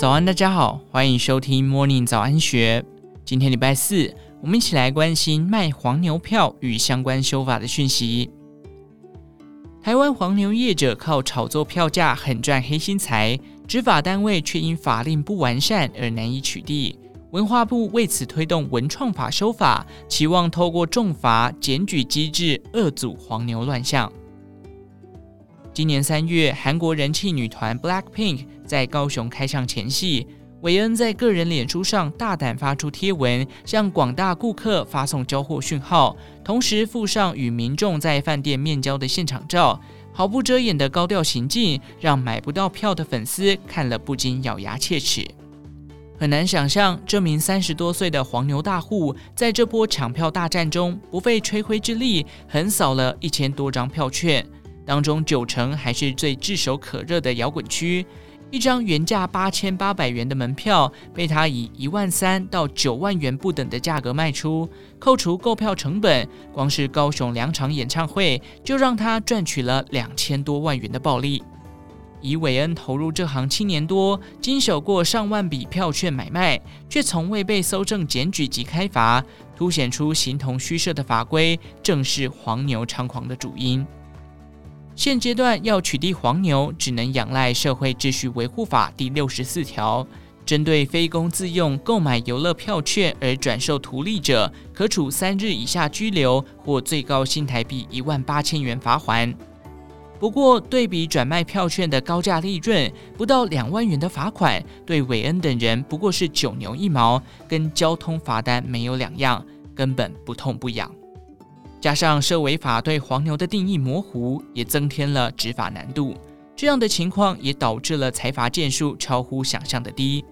早安，大家好，欢迎收听 Morning 早安学。今天礼拜四，我们一起来关心卖黄牛票与相关修法的讯息。台湾黄牛业者靠炒作票价狠赚黑心财，执法单位却因法令不完善而难以取缔。文化部为此推动文创法修法，期望透过重罚检举机制遏阻黄牛乱象。今年三月，韩国人气女团 BLACKPINK 在高雄开唱前夕，韦恩在个人脸书上大胆发出贴文，向广大顾客发送交货讯号，同时附上与民众在饭店面交的现场照，毫不遮掩的高调行径，让买不到票的粉丝看了不禁咬牙切齿。很难想象，这名三十多岁的黄牛大户，在这波抢票大战中，不费吹灰之力，横扫了一千多张票券。当中九成还是最炙手可热的摇滚区，一张原价八千八百元的门票，被他以一万三到九万元不等的价格卖出，扣除购票成本，光是高雄两场演唱会就让他赚取了两千多万元的暴利。以韦恩投入这行七年多，经手过上万笔票券买卖，却从未被搜证检举及开罚，凸显出形同虚设的法规，正是黄牛猖狂的主因。现阶段要取缔黄牛，只能仰赖《社会秩序维护法》第六十四条，针对非公自用购买游乐票券而转售图利者，可处三日以下拘留或最高新台币一万八千元罚锾。不过，对比转卖票券的高价利润，不到两万元的罚款，对韦恩等人不过是九牛一毛，跟交通罚单没有两样，根本不痛不痒。加上社维法对黄牛的定义模糊，也增添了执法难度。这样的情况也导致了裁罚件数超乎想象的低。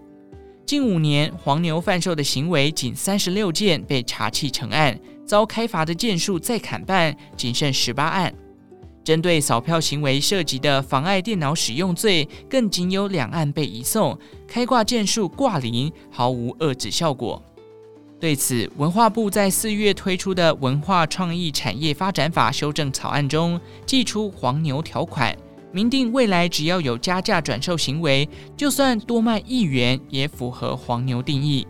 近五年，黄牛贩售的行为仅三十六件被查缉成案，遭开罚的件数再砍半，仅剩十八案。针对扫票行为涉及的妨碍电脑使用罪，更仅有两案被移送，开挂件数挂零，毫无遏止效果。对此，文化部在四月推出的《文化创意产业发展法》修正草案中，祭出黄牛条款，明定未来只要有加价转售行为，就算多卖一元也符合黄牛定义。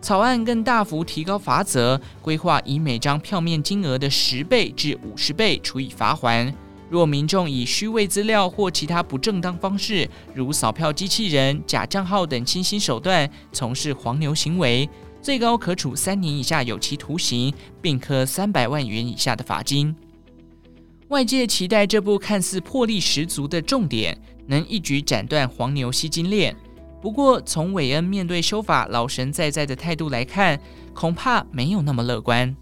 草案更大幅提高罚则，规划以每张票面金额的十倍至五十倍处以罚锾。若民众以虚伪资料或其他不正当方式，如扫票机器人、假账号等新兴手段，从事黄牛行为，最高可处三年以下有期徒刑，并科三百万元以下的罚金。外界期待这部看似魄力十足的重点，能一举斩断黄牛吸金链。不过，从韦恩面对修法老神在在的态度来看，恐怕没有那么乐观。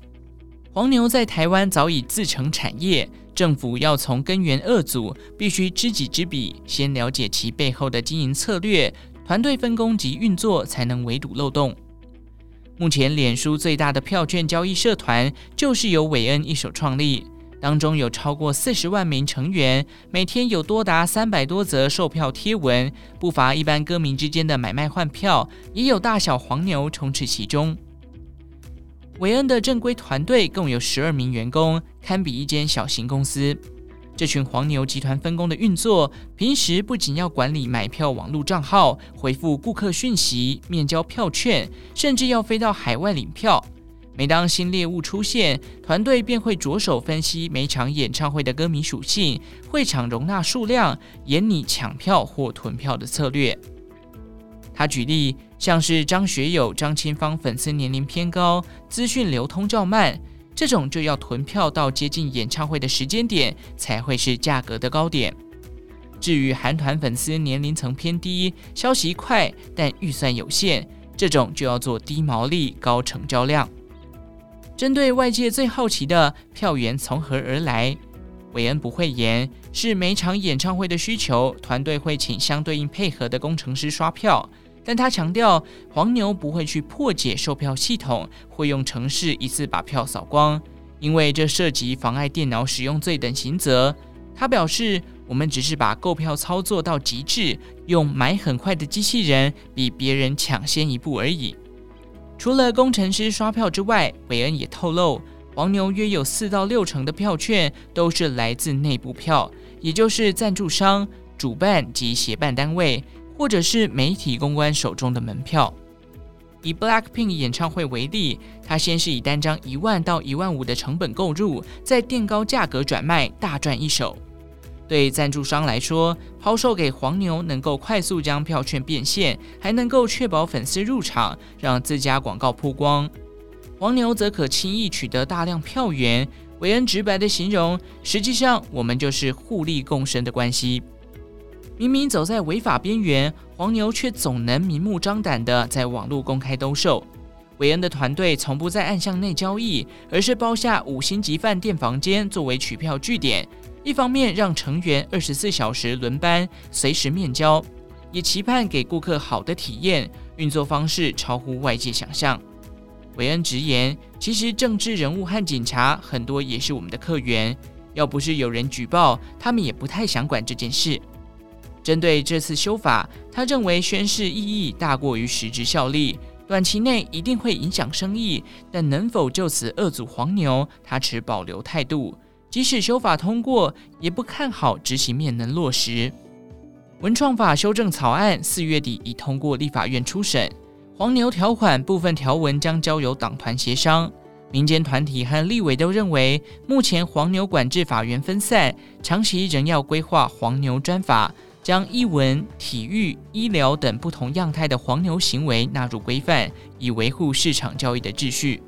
黄牛在台湾早已自成产业，政府要从根源遏阻，必须知己知彼，先了解其背后的经营策略、团队分工及运作，才能围堵漏洞。目前，脸书最大的票券交易社团就是由韦恩一手创立，当中有超过四十万名成员，每天有多达三百多则售票贴文，不乏一般歌迷之间的买卖换票，也有大小黄牛充斥其中。韦恩的正规团队共有十二名员工，堪比一间小型公司。这群黄牛集团分工的运作，平时不仅要管理买票网络账号、回复顾客讯息、面交票券，甚至要飞到海外领票。每当新猎物出现，团队便会着手分析每场演唱会的歌迷属性、会场容纳数量，研拟抢票或囤票的策略。他举例，像是张学友、张清芳粉丝年龄偏高，资讯流通较慢。这种就要囤票到接近演唱会的时间点才会是价格的高点。至于韩团粉丝年龄层偏低、消息快但预算有限，这种就要做低毛利、高成交量。针对外界最好奇的票源从何而来，韦恩不讳言，是每场演唱会的需求，团队会请相对应配合的工程师刷票。但他强调，黄牛不会去破解售票系统，会用程式一次把票扫光，因为这涉及妨碍电脑使用罪等刑责。他表示，我们只是把购票操作到极致，用买很快的机器人比别人抢先一步而已。除了工程师刷票之外，韦恩也透露，黄牛约有四到六成的票券都是来自内部票，也就是赞助商、主办及协办单位。或者是媒体公关手中的门票。以 Blackpink 演唱会为例，它先是以单张一万到一万五的成本购入，再垫高价格转卖，大赚一手。对赞助商来说，抛售给黄牛能够快速将票券变现，还能够确保粉丝入场，让自家广告曝光。黄牛则可轻易取得大量票源。韦恩直白地形容，实际上我们就是互利共生的关系。明明走在违法边缘，黄牛却总能明目张胆地在网络公开兜售。韦恩的团队从不在暗巷内交易，而是包下五星级饭店房间作为取票据点。一方面让成员二十四小时轮班，随时面交，也期盼给顾客好的体验。运作方式超乎外界想象。韦恩直言，其实政治人物和警察很多也是我们的客源，要不是有人举报，他们也不太想管这件事。针对这次修法，他认为宣誓意义大过于实质效力，短期内一定会影响生意，但能否就此遏阻黄牛，他持保留态度。即使修法通过，也不看好执行面能落实。文创法修正草案四月底已通过立法院初审，黄牛条款部分条文将交由党团协商。民间团体和立委都认为，目前黄牛管制法源分散，长期仍要规划黄牛专法，将艺文、体育、医疗等不同样态的黄牛行为纳入规范，以维护市场交易的秩序。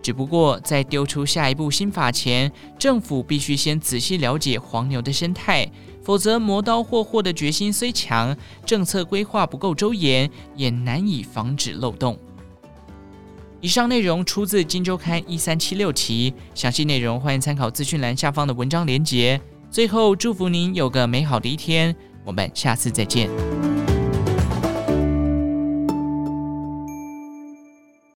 只不过，在丢出下一步新法前，政府必须先仔细了解黄牛的生态，否则磨刀霍霍的决心虽强，政策规划不够周延，也难以防止漏洞。以上内容出自《金周刊》一三七六期，详细内容欢迎参考资讯栏下方的文章连结。最后，祝福您有个美好的一天，我们下次再见。